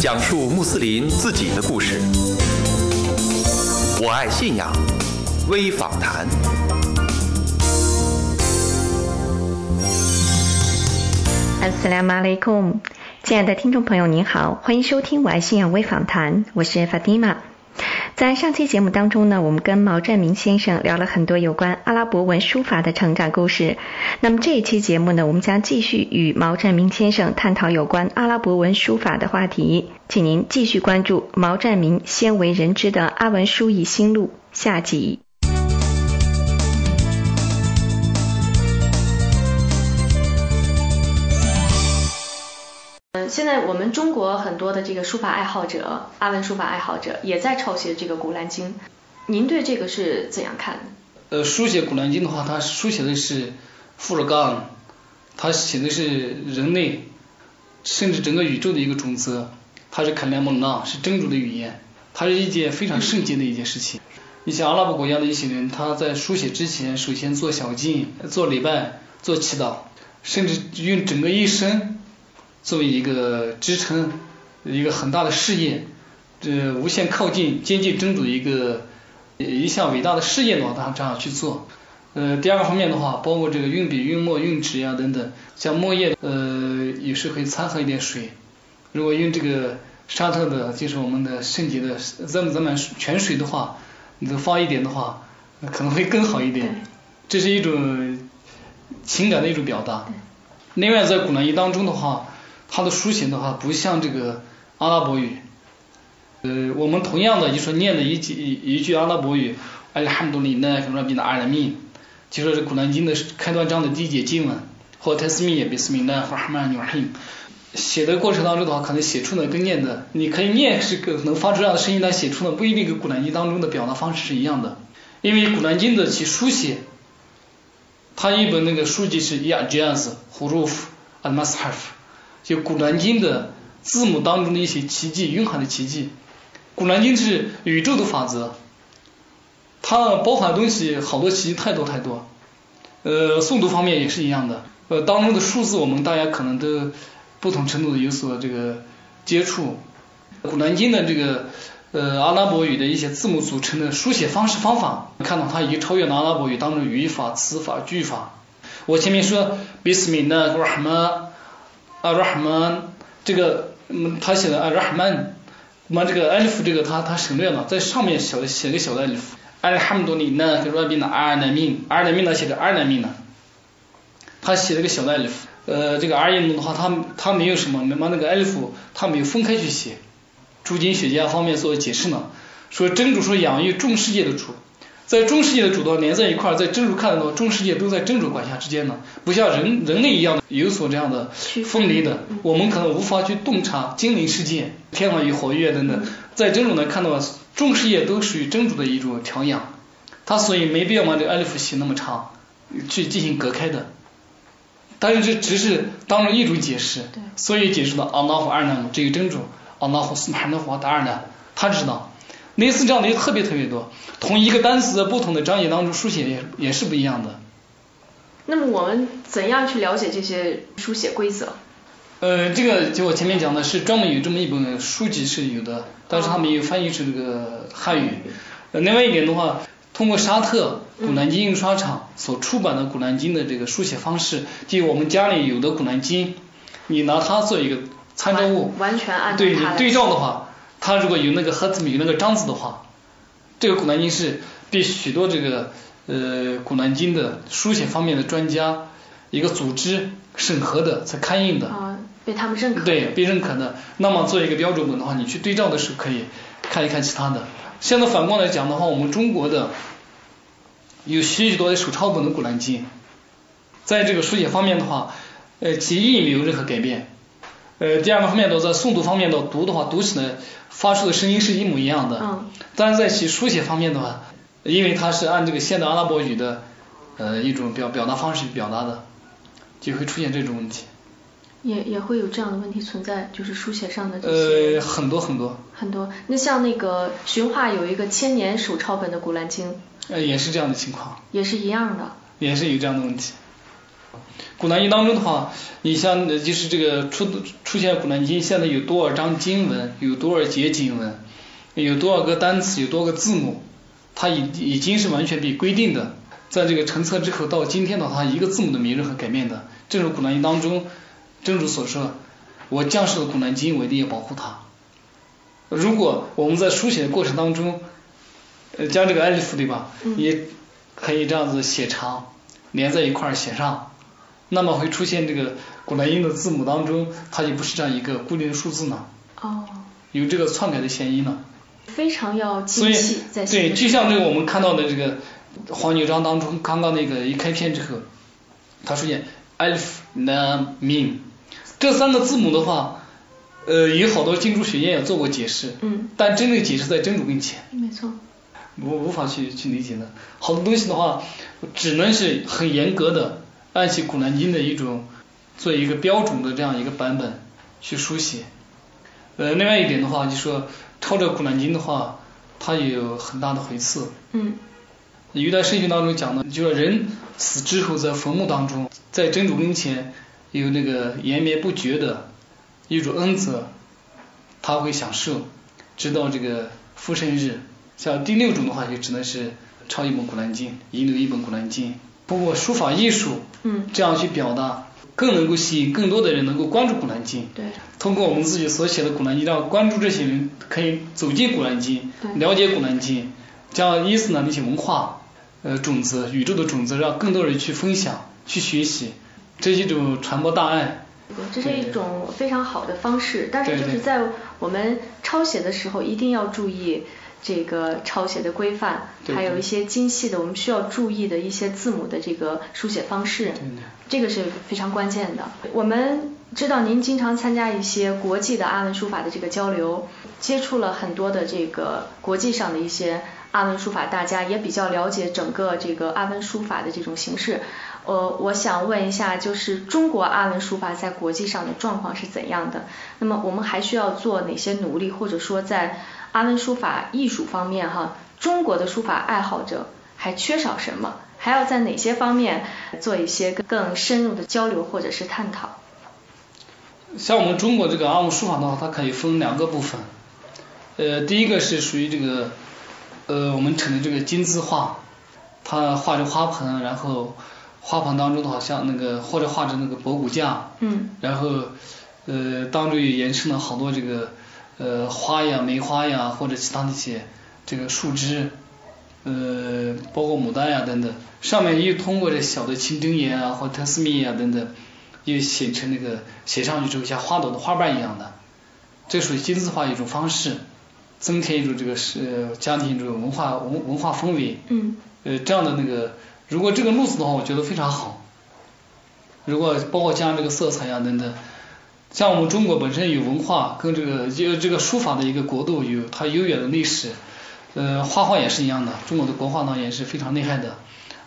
讲述穆斯林自己的故事。我爱信仰微访谈。阿斯拉马雷库，亲爱的听众朋友，您好，欢迎收听我爱信仰微访谈，我是 Fatima。在上期节目当中呢，我们跟毛占明先生聊了很多有关阿拉伯文书法的成长故事。那么这一期节目呢，我们将继续与毛占明先生探讨有关阿拉伯文书法的话题，请您继续关注毛占明鲜为人知的阿文书艺心路下集。嗯现在我们中国很多的这个书法爱好者，阿文书法爱好者也在抄写这个《古兰经》，您对这个是怎样看的？呃，书写《古兰经》的话，它书写的是富尔干，它写的是人类，甚至整个宇宙的一个准则，它是坎莱蒙纳，是真主的语言，它是一件非常圣洁的一件事情。你像阿拉伯国家的一些人，他在书写之前，首先做小经、做礼拜、做祈祷，甚至用整个一生。作为一个支撑，一个很大的事业，这无限靠近经济真主的一个一项伟大的事业的话，他这样去做。呃，第二个方面的话，包括这个运笔、运墨、运纸呀等等，像墨液，呃，有时会掺和一点水。如果用这个沙特的，就是我们的圣洁的咱们咱们泉水的话，你放一点的话，可能会更好一点。这是一种情感的一种表达。另外，在古兰经当中的话。它的书写的话不像这个阿拉伯语，呃，我们同样的就说念的一句一句阿拉伯语，哎呀，汉多里呢，什么比那阿拉米，就说是古兰经的开端章的第一节经文，或泰斯米也比斯米呢，或哈曼纽黑，写的过程当中的话，可能写出的跟念的，你可以念是个能发出这样的声音，但写出的不一定跟古兰经当中的表达方式是一样的，因为古兰经的其书写，它一本那个书籍是亚吉安斯、胡鲁夫、阿马斯哈夫。就古兰经的字母当中的一些奇迹，蕴含的奇迹。古兰经是宇宙的法则，它包含的东西好多奇迹太多太多。呃，诵读方面也是一样的，呃，当中的数字我们大家可能都不同程度的有所这个接触。古兰经的这个呃阿拉伯语的一些字母组成的书写方式方法，看到它已经超越了阿拉伯语当中语法、词法、句法。我前面说，Bismillah ar-Rahman。阿拉哈曼，这个嗯，他写的阿拉哈曼，那么这个艾利夫这个他他省略了，在上面小写个小的艾利夫。阿拉哈姆多里呢，给说比那阿尔南命，阿尔南命呢写的阿尔南命呢，他写了个小的艾利夫。呃，这个阿尔印的话，他他没有什么，把那个艾利夫他没有分开去写。诸经学家方面做解释呢，说真主说养育众世界的主。在中世纪的主道连在一块儿，在真主看得到，中世界都在真主管辖之间呢，不像人人类一样的有所这样的分离的，我们可能无法去洞察精灵世界、天堂与火月等等，在真主呢看到，中世界都属于真主的一种调养，他所以没必要把这个艾利夫写那么长，去进行隔开的，但是这只是当成一种解释，所以解释了阿拉夫二呢，这个真主，阿拉夫斯曼的话的二呢，他知道。类似这样的也特别特别多，同一个单词在不同的章节当中书写也也是不一样的。那么我们怎样去了解这些书写规则？呃，这个就我前面讲的是专门有这么一本书籍是有的，但是它没有翻译成这个汉语。另外一点的话，通过沙特古兰经印刷厂所出版的古兰经的这个书写方式，就我们家里有的古兰经，你拿它做一个参照物，完全按照对你对照的话。他如果有那个盒子有那个章子的话，这个古兰经是被许多这个呃古兰经的书写方面的专家一个组织审核的才刊印的。啊，被他们认可。对，被认可的。那么做一个标准本的话，你去对照的时候可以看一看其他的。现在反过来讲的话，我们中国的有许许多的手抄本的古兰经，在这个书写方面的话，呃，其意义没有任何改变。呃，第二个方面都在诵读方面的读的话，读起来发出的声音是一模一样的。嗯。但是在其书写方面的话，因为它是按这个现代阿拉伯语的呃一种表表达方式表达的，就会出现这种问题。也也会有这样的问题存在，就是书写上的这些。呃，很多很多。很多，那像那个寻化有一个千年手抄本的古兰经。呃，也是这样的情况。也是一样的。也是有这样的问题。古兰经当中的话，你像就是这个出出现古兰经，现在有多少章经文，有多少节经文，有多少个单词，有多少个字母，它已已经是完全被规定的。在这个成册之后，到今天的话，一个字母都没任何改变的。正如古兰经当中，正如所说，我降世的古兰经，我一定要保护它。如果我们在书写的过程当中，呃，将这个艾利夫对吧，也可以这样子写长，连在一块儿写上。那么会出现这个古兰经的字母当中，它就不是这样一个固定的数字呢。哦。有这个篡改的嫌疑呢。非常要精细，在对，就像这个我们看到的这个黄牛章当中，刚刚那个一开篇之后，它出现 alif lam mim 这三个字母的话，呃，有好多经书学院也做过解释。嗯。但真正解释在真主面前。没错。我无法去去理解的，好多东西的话，只能是很严格的。按起古兰经的一种，做一个标准的这样一个版本去书写。呃，另外一点的话，就说抄着古兰经的话，它也有很大的回赐。嗯。有代圣经当中讲的，就说人死之后在坟墓当中，在真主跟前有那个延绵不绝的一种恩泽，他会享受，直到这个复生日。像第六种的话，就只能是抄一本古兰经，遗留一本古兰经。通过书法艺术，嗯，这样去表达，更能够吸引更多的人能够关注古兰经。对。通过我们自己所写的古兰经，让关注这些人可以走进古兰经，了解古兰经，将伊斯兰的一些文化，呃，种子，宇宙的种子，让更多人去分享、去学习，这是一种传播大爱。这是一种非常好的方式，但是就是在我们抄写的时候，一定要注意。这个抄写的规范，还有一些精细的，我们需要注意的一些字母的这个书写方式，这个是非常关键的。我们知道您经常参加一些国际的阿文书法的这个交流，接触了很多的这个国际上的一些阿文书法大家，也比较了解整个这个阿文书法的这种形式。呃，我想问一下，就是中国阿文书法在国际上的状况是怎样的？那么我们还需要做哪些努力，或者说在？阿文书法艺术方面，哈，中国的书法爱好者还缺少什么？还要在哪些方面做一些更深入的交流或者是探讨？像我们中国这个阿文书法的话，它可以分两个部分。呃，第一个是属于这个，呃，我们称的这个金字画，它画着花盆，然后花盆当中的话，像那个或者画着那个博古架，嗯，然后呃当中也延伸了好多这个。呃，花呀，梅花呀，或者其他的一些这个树枝，呃，包括牡丹呀等等，上面又通过这小的清真岩啊或特斯密呀等等，又形成那个写上去之后像花朵的花瓣一样的，这属于金字化一种方式，增添一种这个是家庭这种文化文文化氛围。嗯。呃，这样的那个，如果这个路子的话，我觉得非常好。如果包括加上这个色彩呀等等。像我们中国本身有文化，跟这个就这个书法的一个国度有它悠远的历史，呃，画画也是一样的，中国的国画呢也是非常厉害的。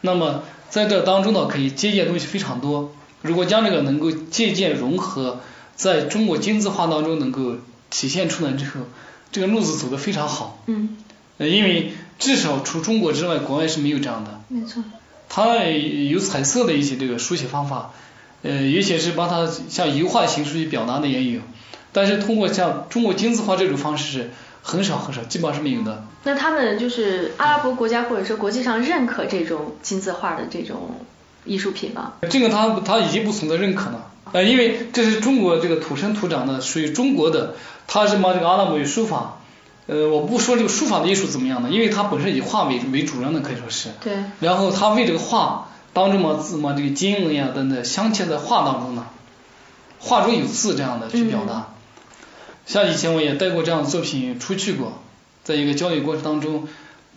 那么在这当中呢，可以借鉴东西非常多。如果将这个能够借鉴融合，在中国金字画当中能够体现出来之后，这个路子走得非常好。嗯。呃，因为至少除中国之外，国外是没有这样的。没错。它有彩色的一些这个书写方法。呃，有些是把它像油画形式去表达的也有，但是通过像中国金字画这种方式是很少很少，基本上是没有的。那他们就是阿拉伯国家或者说国际上认可这种金字画的这种艺术品吗？这个他他已经不存在认可了，呃，因为这是中国这个土生土长的，属于中国的，他是把这个阿拉伯语书法，呃，我不说这个书法的艺术怎么样的，因为它本身以画为为主人的可以说是。对。然后他为这个画。当中嘛字嘛这个经文呀等等镶嵌在画当中呢，画中有字这样的去表达。像以前我也带过这样的作品出去过，在一个交流过程当中，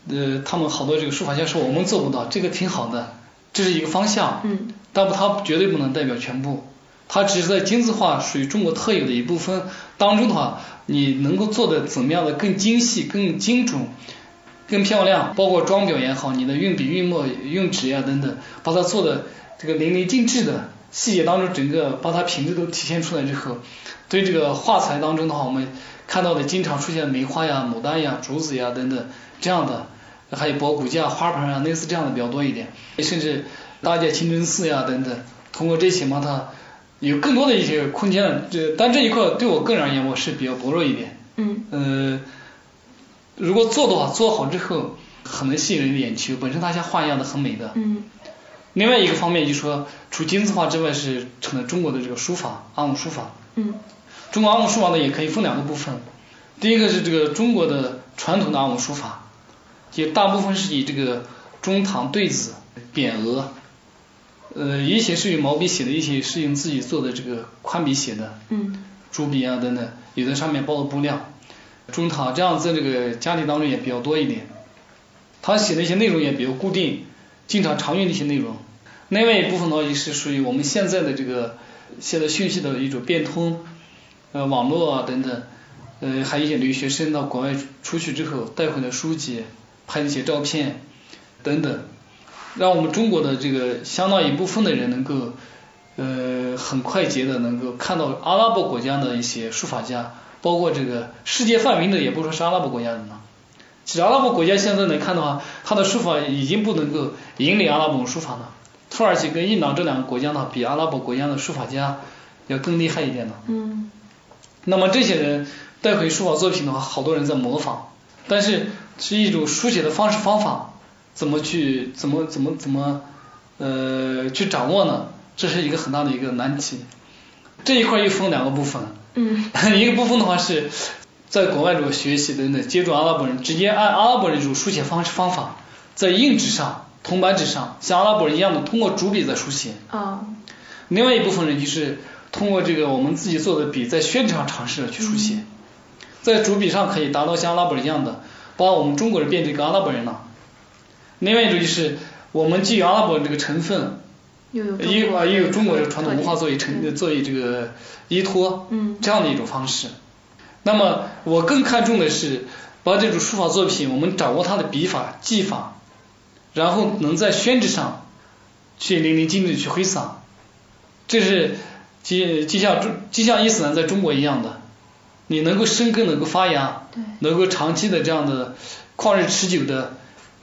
呃，他们好多这个书法家说我们做不到，这个挺好的，这是一个方向。嗯。但不，它绝对不能代表全部，它只是在金字画属于中国特有的一部分当中的话，你能够做的怎么样的更精细、更精准。更漂亮，包括装裱也好，你的运笔、运墨、用纸呀等等，把它做的这个淋漓尽致的细节当中，整个把它品质都体现出来之后，对这个画材当中的话，我们看到的经常出现梅花呀、牡丹呀、竹子呀等等这样的，还有博古架、花盆啊，类似这样的比较多一点，甚至搭建清真寺呀等等，通过这些嘛，它有更多的一些空间。这但这一块对我个人而言，我是比较薄弱一点。嗯。呃，如果做的话，做好之后很能吸引人的眼球，本身它像画一样的很美的。嗯。另外一个方面就是说，除金字画之外，是成了中国的这个书法，阿姆书法。嗯。中国阿姆书法呢，也可以分两个部分。第一个是这个中国的传统的阿姆书法，也大部分是以这个中堂对子、匾额，呃，一些是用毛笔写的，一些是用自己做的这个宽笔写的。嗯。朱笔啊等等，有的上面包了布料。中唐这样在这个家庭当中也比较多一点。他写的一些内容也比较固定，经常常用的一些内容。另外一部分呢，也是属于我们现在的这个现在讯息的一种变通，呃，网络啊等等，呃，还有一些留学生到国外出去之后带回的书籍、拍的一些照片等等，让我们中国的这个相当一部分的人能够呃很快捷的能够看到阿拉伯国家的一些书法家，包括这个世界范围的，也不说是阿拉伯国家的嘛。其实阿拉伯国家现在能看的话，他的书法已经不能够引领阿拉伯书法了。土耳其跟伊朗这两个国家呢，比阿拉伯国家的书法家要更厉害一点的。嗯。那么这些人带回书法作品的话，好多人在模仿，但是是一种书写的方式方法，怎么去怎么怎么怎么呃去掌握呢？这是一个很大的一个难题。这一块又分两个部分。嗯。一个部分的话是在国外这个学习等等，接触阿拉伯人，直接按阿拉伯人这种书写方式方法，在硬纸上。铜板纸上，像阿拉伯人一样的通过主笔在书写。啊。另外一部分人就是通过这个我们自己做的笔，在宣纸上尝试着去书写，在主笔上可以达到像阿拉伯人一样的，把我们中国人变成一个阿拉伯人了。另外一种就是我们基于阿拉伯这个成分，又有又又有中国的传统文化作为成作为这个依托，嗯这样的一种方式。那么我更看重的是把这种书法作品，我们掌握它的笔法技法。然后能在宣纸上去淋漓尽致去挥洒，这是就就像中就像伊斯兰在中国一样的，你能够生根能够发芽，能够长期的这样的旷日持久的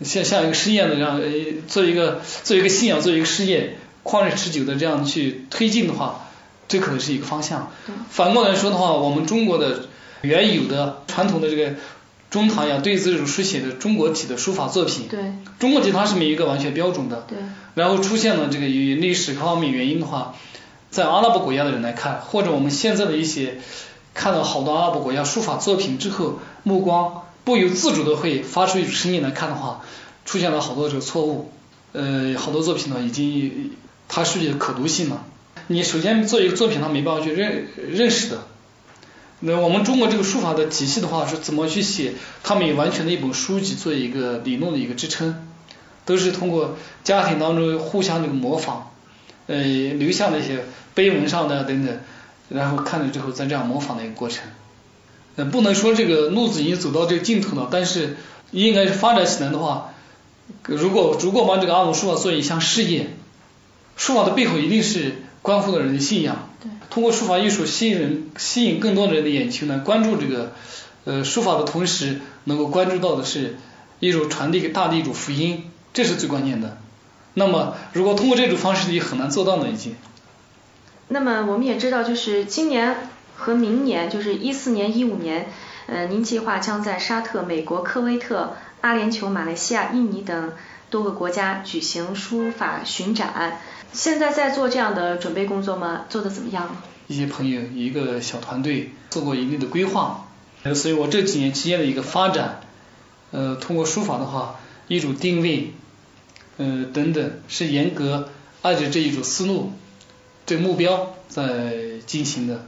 像像一个实验的这样做一个做一个信仰做一个事业旷日持久的这样去推进的话，这可能是一个方向。反过来说的话，我们中国的原有的传统的这个。中唐呀，对这种书写的中国体的书法作品，对，中国体它是没有一个完全标准的，对，然后出现了这个与历史各方面原因的话，在阿拉伯国家的人来看，或者我们现在的一些看到好多阿拉伯国家书法作品之后，目光不由自主的会发出一种声音来看的话，出现了好多这个错误，呃，好多作品呢已经它是有可读性了，你首先做一个作品，它没办法去认认识的。那我们中国这个书法的体系的话是怎么去写？他们有完全的一本书籍做一个理论的一个支撑，都是通过家庭当中互相这个模仿，呃，留下那些碑文上的等等，然后看了之后再这样模仿的一个过程。呃，不能说这个路子已经走到这个尽头了，但是应该是发展起来的话，如果如果把这个阿姆书法做一项事业，书法的背后一定是关乎了人的信仰。通过书法艺术吸引人，吸引更多的人的眼球呢，关注这个呃书法的同时，能够关注到的是一种传递给大地一种福音，这是最关键的。那么如果通过这种方式，也很难做到呢，已经。那么我们也知道，就是今年和明年，就是一四年、一五年，呃，您计划将在沙特、美国、科威特、阿联酋、马来西亚、印尼等多个国家举行书法巡展。现在在做这样的准备工作吗？做的怎么样？一些朋友一个小团队做过一定的规划，所以我这几年期间的一个发展，呃，通过书法的话，一种定位，呃等等，是严格按照这一种思路，这目标在进行的。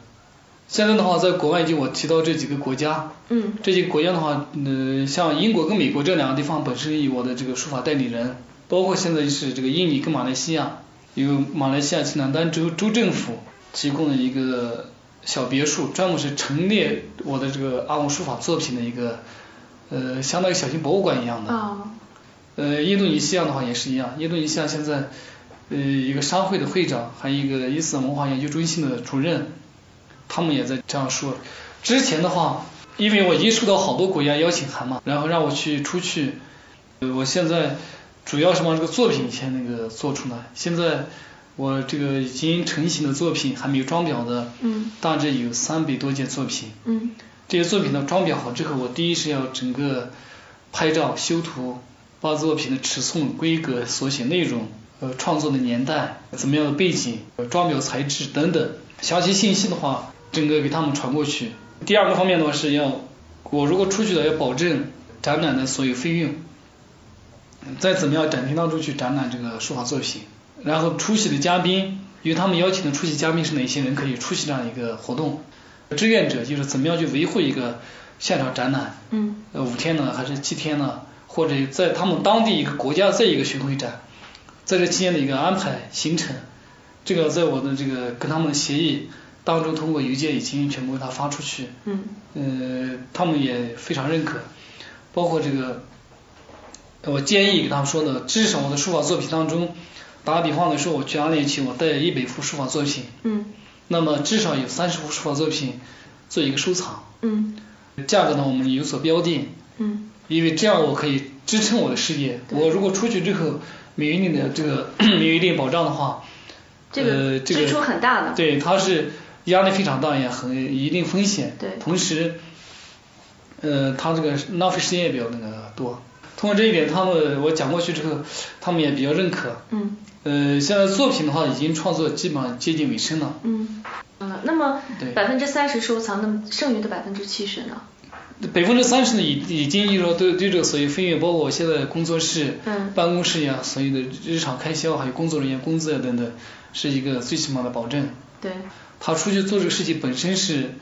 现在的话，在国外就我提到这几个国家，嗯，这几个国家的话，呃，像英国跟美国这两个地方本身有我的这个书法代理人，包括现在是这个印尼跟马来西亚。有马来西亚吉兰丹州州政府提供的一个小别墅，专门是陈列我的这个阿文书法作品的一个，呃，相当于小型博物馆一样的。啊。呃，印度尼西亚的话也是一样，印度尼西亚现在呃一个商会的会长，还有一个伊斯兰文化研究中心的主任，他们也在这样说。之前的话，因为我已经收到好多国家邀请函嘛，然后让我去出去，呃，我现在。主要是把这个作品先那个做出来，现在我这个已经成型的作品还没有装裱的，嗯，大致有三百多件作品。嗯，这些作品呢装裱好之后，我第一是要整个拍照修图，把作品的尺寸、规格、所写内容、呃创作的年代、怎么样的背景、装裱材质等等详细信息的话，整个给他们传过去。第二个方面的话是要，我如果出去了要保证展览的所有费用，在怎么样展厅当中去展览这个书法作品。然后出席的嘉宾，因为他们邀请的出席嘉宾是哪些人可以出席这样一个活动？志愿者就是怎么样去维护一个现场展览？嗯。呃，五天呢，还是七天呢？或者在他们当地一个国家再一个巡回展，在这期间的一个安排行程，这个在我的这个跟他们的协议当中，通过邮件已经全部给他发出去。嗯。呃，他们也非常认可，包括这个，我建议给他们说的，至少我的书法作品当中。打个比方来说，我去阿联酋，我带一百幅书法作品，嗯，那么至少有三十幅书法作品做一个收藏，嗯，价格呢我们有所标定，嗯，因为这样我可以支撑我的事业。我如果出去之后没有一定的这个没有一定保障的话，这个支出很大的，对，它是压力非常大，也很一定风险，对，同时，呃，他这个浪费时间也比较那个多。通过这一点，他们我讲过去之后，他们也比较认可，嗯。呃，现在作品的话已经创作基本上接近尾声了。嗯，嗯，那么百分之三十收藏，那么剩余的百分之七十呢？百分之三十呢，已已经就是说对对这个所有费用，包括我现在工作室、嗯、办公室呀，所有的日常开销，还有工作人员工资啊等等，是一个最起码的保证。对。他出去做这个事情本身是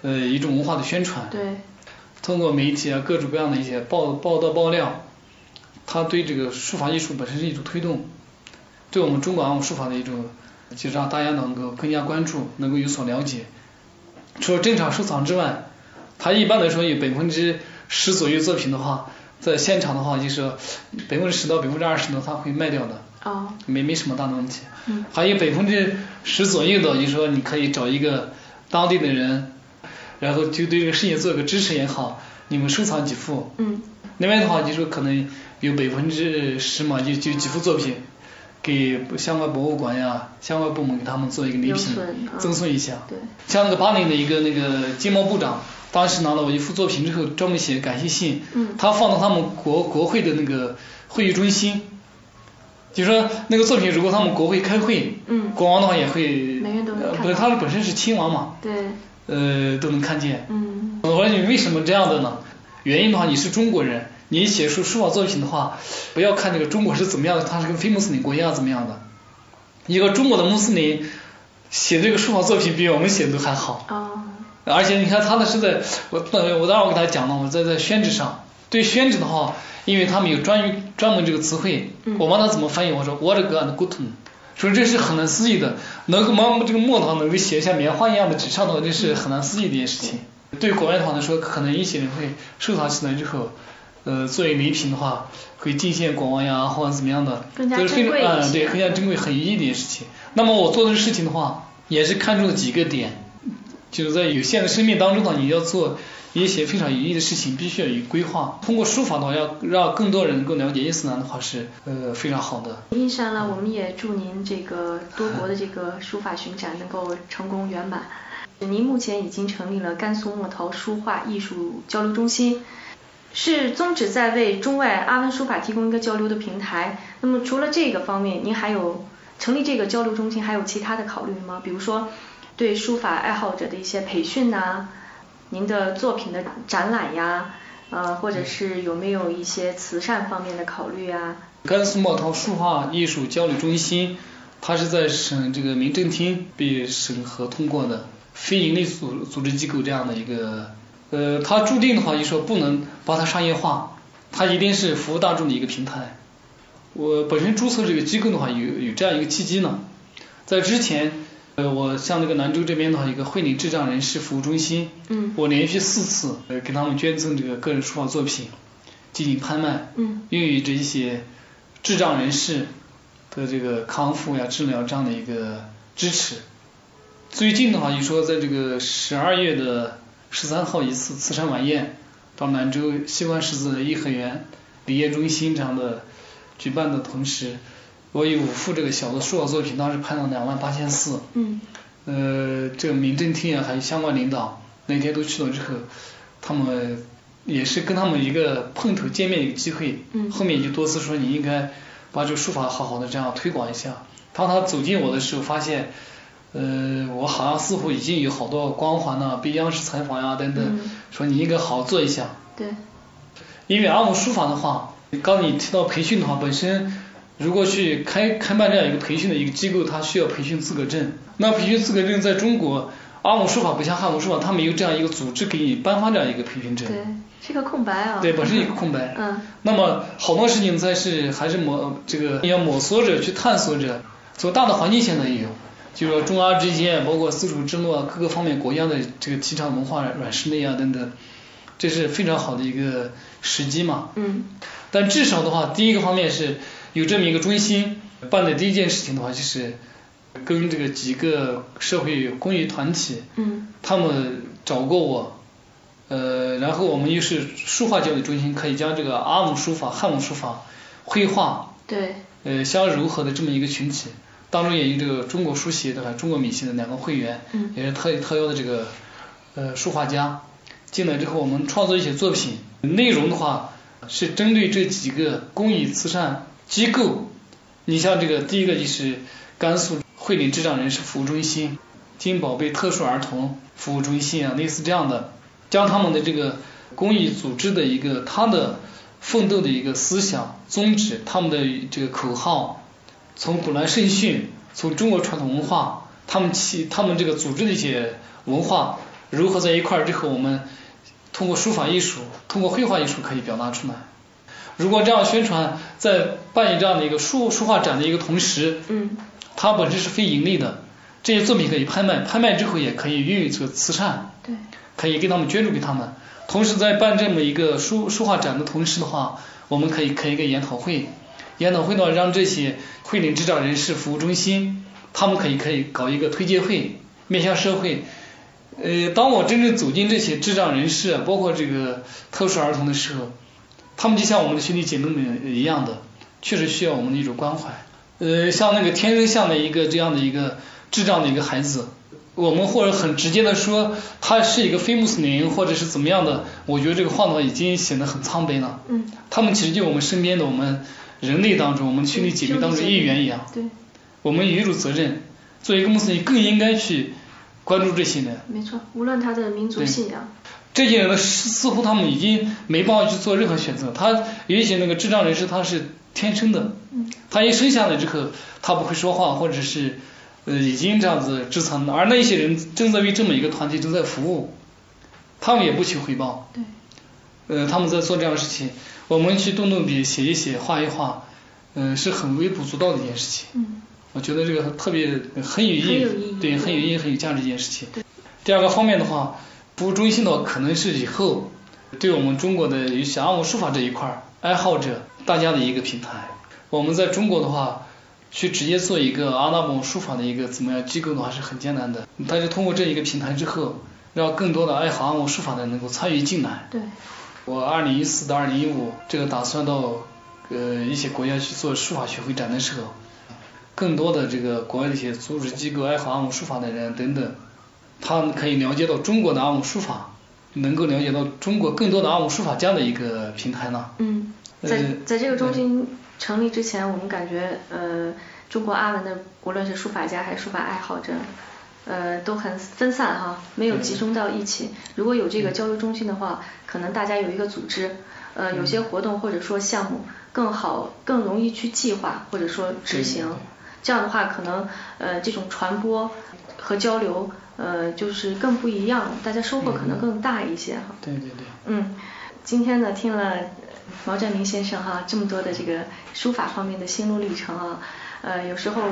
呃一种文化的宣传。对。通过媒体啊各种各样的一些报报道爆料，他对这个书法艺术本身是一种推动。对我们中国文书法的一种，就让大家能够更加关注，能够有所了解。除了正常收藏之外，他一般来说有百分之十左右作品的话，在现场的话就是百分之十到百分之二十呢，他会卖掉的。哦。没没什么大的问题。嗯。还有百分之十左右的，就是说你可以找一个当地的人，然后就对这个事业做个支持也好，你们收藏几幅。嗯。另外的话，就说可能有百分之十嘛，就就几幅作品。给相关博物馆呀、相关部门给他们做一个礼品，赠送一下。对。像那个巴黎的一个那个经贸部长，当时拿了我一幅作品之后，专门写感谢信。嗯。他放到他们国国会的那个会议中心，就说那个作品如果他们国会开会，嗯。国王的话也会。每人都能看。不是，他本身是亲王嘛。对。呃，都能看见。嗯。我说你为什么这样的呢？原因的话，你是中国人。你写出书法作品的话，不要看这个中国是怎么样的，它是跟非穆斯林国家怎么样的。一个中国的穆斯林写这个书法作品比我们写的都还好。哦。而且你看他的是在，我我当时我给他讲了，我在在宣纸上，对宣纸的话，因为他们有专于专门这个词汇，我问他怎么翻译，我说 what good good，说这是很难思议的，能够把这个墨汤能够写像棉花一样的纸上头，这是很难思议的一件事情。对国外的话来说，可能一些人会收藏起来之后。呃，作为礼品的话，会进献国王呀，或者怎么样的，更加珍贵嗯，对，更加珍贵，很有意义的一件事情。那么我做这个事情的话，也是看中了几个点，就是在有限的生命当中呢，你要做一些非常有意义的事情，必须要有规划。通过书法的话，要让更多人能够了解伊斯兰的话，是呃非常好的。印山呢，我们也祝您这个多国的这个书法巡展能够成功圆满。您目前已经成立了甘肃墨陶书画艺术交流中心。是宗旨在为中外阿文书法提供一个交流的平台。那么除了这个方面，您还有成立这个交流中心，还有其他的考虑吗？比如说对书法爱好者的一些培训呐，您的作品的展览呀，呃，或者是有没有一些慈善方面的考虑啊？甘肃墨陶书画艺术交流中心，它是在省这个民政厅被审核通过的非营利组组织机构这样的一个。呃，它注定的话，就说不能把它商业化，它一定是服务大众的一个平台。我本身注册这个机构的话，有有这样一个契机呢。在之前，呃，我像那个兰州这边的话，一个会理智障人士服务中心，嗯，我连续四次呃给他们捐赠这个个人书法作品进行拍卖，嗯，用于这一些智障人士的这个康复呀、治疗这样的一个支持。最近的话，就说在这个十二月的。十三号一次慈善晚宴，到兰州西关十字颐和园礼业中心这样的举办的同时，我有五幅这个小的书法作品，当时拍了两万八千四。嗯。呃，这个民政厅啊，还有相关领导那天都去了之后，他们也是跟他们一个碰头见面一个机会。嗯。后面就多次说你应该把这个书法好好的这样推广一下。当他走近我的时候，发现，呃，我好像似乎已经有好多光环了，被央视采访呀等等，说你应该好好做一下。对。因为阿姆书法的话，刚你提到培训的话，本身如果去开开办这样一个培训的一个机构，它需要培训资格证。那培训资格证在中国，阿姆书法不像汉姆书法，它没有这样一个组织给你颁发这样一个培训证。对，是个空白啊。对，本身一个空白。嗯。那么好多事情才是还是摸这个要摸索着去探索着。从大的环境现在也有，就是说中阿之间，包括丝绸之路啊，各个方面国家的这个提倡文化软实力啊等等，这是非常好的一个时机嘛。嗯。但至少的话，第一个方面是有这么一个中心，办的第一件事情的话，就是跟这个几个社会公益团体，嗯。他们找过我，呃，然后我们又是书画教育中心，可以将这个阿姆书法、汉姆书法、绘画，对。呃，相融合的这么一个群体。当中也有这个中国书协的和中国美协的两个会员，嗯也是特特邀的这个呃书画家进来之后，我们创作一些作品，内容的话是针对这几个公益慈善机构。你像这个第一个就是甘肃惠林智障人士服务中心、金宝贝特殊儿童服务中心啊，类似这样的，将他们的这个公益组织的一个他的奋斗的一个思想宗旨，他们的这个口号。从古来圣训，从中国传统文化，他们其他们这个组织的一些文化融合在一块儿之后，我们通过书法艺术，通过绘画艺术可以表达出来。如果这样宣传，在办理这样的一个书书画展的一个同时，嗯，它本身是非盈利的，这些作品可以拍卖，拍卖之后也可以运用这个慈善，对，可以给他们捐助给他们。同时在办这么一个书书画展的同时的话，我们可以开一个研讨会。研讨会呢，让这些慧领智障人士服务中心，他们可以可以搞一个推介会，面向社会。呃，当我真正走进这些智障人士，包括这个特殊儿童的时候，他们就像我们的兄弟姐妹们一样的，确实需要我们的一种关怀。呃，像那个天生像的一个这样的一个智障的一个孩子，我们或者很直接的说，他是一个非穆斯林或者是怎么样的，我觉得这个话呢已经显得很苍白了。嗯。他们其实就我们身边的我们。人类当中，我们兄弟姐妹当中一员一样，对，我们有一种责任，作为一个穆斯林更应该去关注这些人。没错，无论他的民族信仰。这些人呢，似乎他们已经没办法去做任何选择。他有一些那个智障人士，他是天生的，他一生下来之后，他不会说话，或者是呃已经这样子智残，而那些人正在为这么一个团体正在服务，他们也不求回报。对。呃，他们在做这样的事情。我们去动动笔写一写画一画，嗯，是很微不足道的一件事情。嗯。我觉得这个特别很有意义，对，很有意义、很有价值一件事情。第二个方面的话，服务中心的话，可能是以后对我们中国的有些阿姆书法这一块爱好者大家的一个平台。我们在中国的话，去直接做一个阿拉伯书法的一个怎么样机构的话是很艰难的。但是通过这一个平台之后，让更多的爱好阿姆书法的能够参与进来。对。我二零一四到二零一五这个打算到呃一些国家去做书法学会展的时候，更多的这个国外的一些组织机构爱好阿姆书法的人等等，他们可以了解到中国的阿姆书法，能够了解到中国更多的阿姆书法家的一个平台呢。嗯，在在这个中心成立之前，我们感觉呃中国阿文的无论是书法家还是书法爱好者。呃，都很分散哈，没有集中到一起。如果有这个交流中心的话，可能大家有一个组织，呃，有些活动或者说项目更好，更容易去计划或者说执行。这样的话，可能呃这种传播和交流呃就是更不一样，大家收获可能更大一些哈。对对对。嗯，今天呢听了毛占明先生哈这么多的这个书法方面的心路历程啊，呃有时候。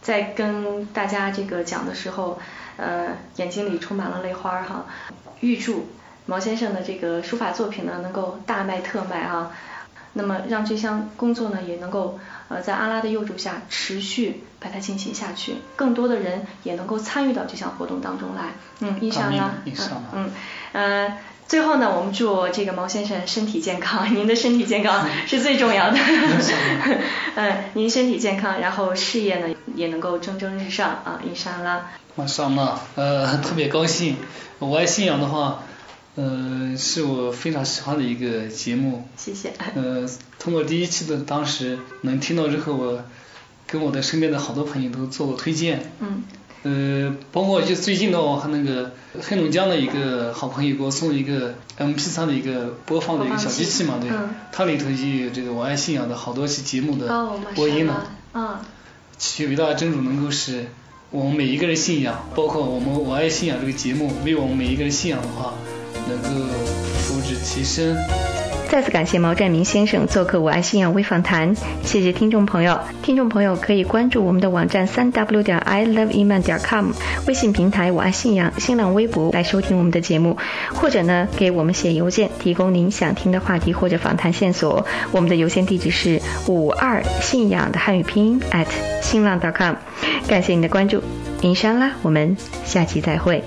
在跟大家这个讲的时候，呃，眼睛里充满了泪花哈。预祝毛先生的这个书法作品呢能够大卖特卖啊，那么让这项工作呢也能够呃在阿拉的佑助下持续把它进行下去，更多的人也能够参与到这项活动当中来。嗯，印象呢？嗯嗯呃，最后呢，我们祝这个毛先生身体健康，您的身体健康是最重要的。嗯，您身体健康，然后事业呢也能够蒸蒸日上啊，印象啦。马上呢，呃，特别高兴。我爱信仰的话。嗯，是我非常喜欢的一个节目。谢谢。呃，通过第一期的当时能听到之后，我跟我的身边的好多朋友都做过推荐。嗯。呃，包括就最近的我和那个黑龙江的一个好朋友给我送了一个 M P 三的一个播放的一个小机器嘛，对。嗯。它里头就有这个我爱信仰的好多期节目的播音了。嗯。祈求伟大的真主能够使我们每一个人信仰，包括我们我爱信仰这个节目，为我们每一个人信仰的话。能够福至其身。再次感谢毛占明先生做客我爱信仰微访谈，谢谢听众朋友。听众朋友可以关注我们的网站三 w 点 i love inman 点 com，微信平台我爱信仰，新浪微博来收听我们的节目，或者呢给我们写邮件，提供您想听的话题或者访谈线索。我们的邮件地址是五二信仰的汉语拼音 at 新浪点 .com。感谢您的关注，inshallah，我们下期再会。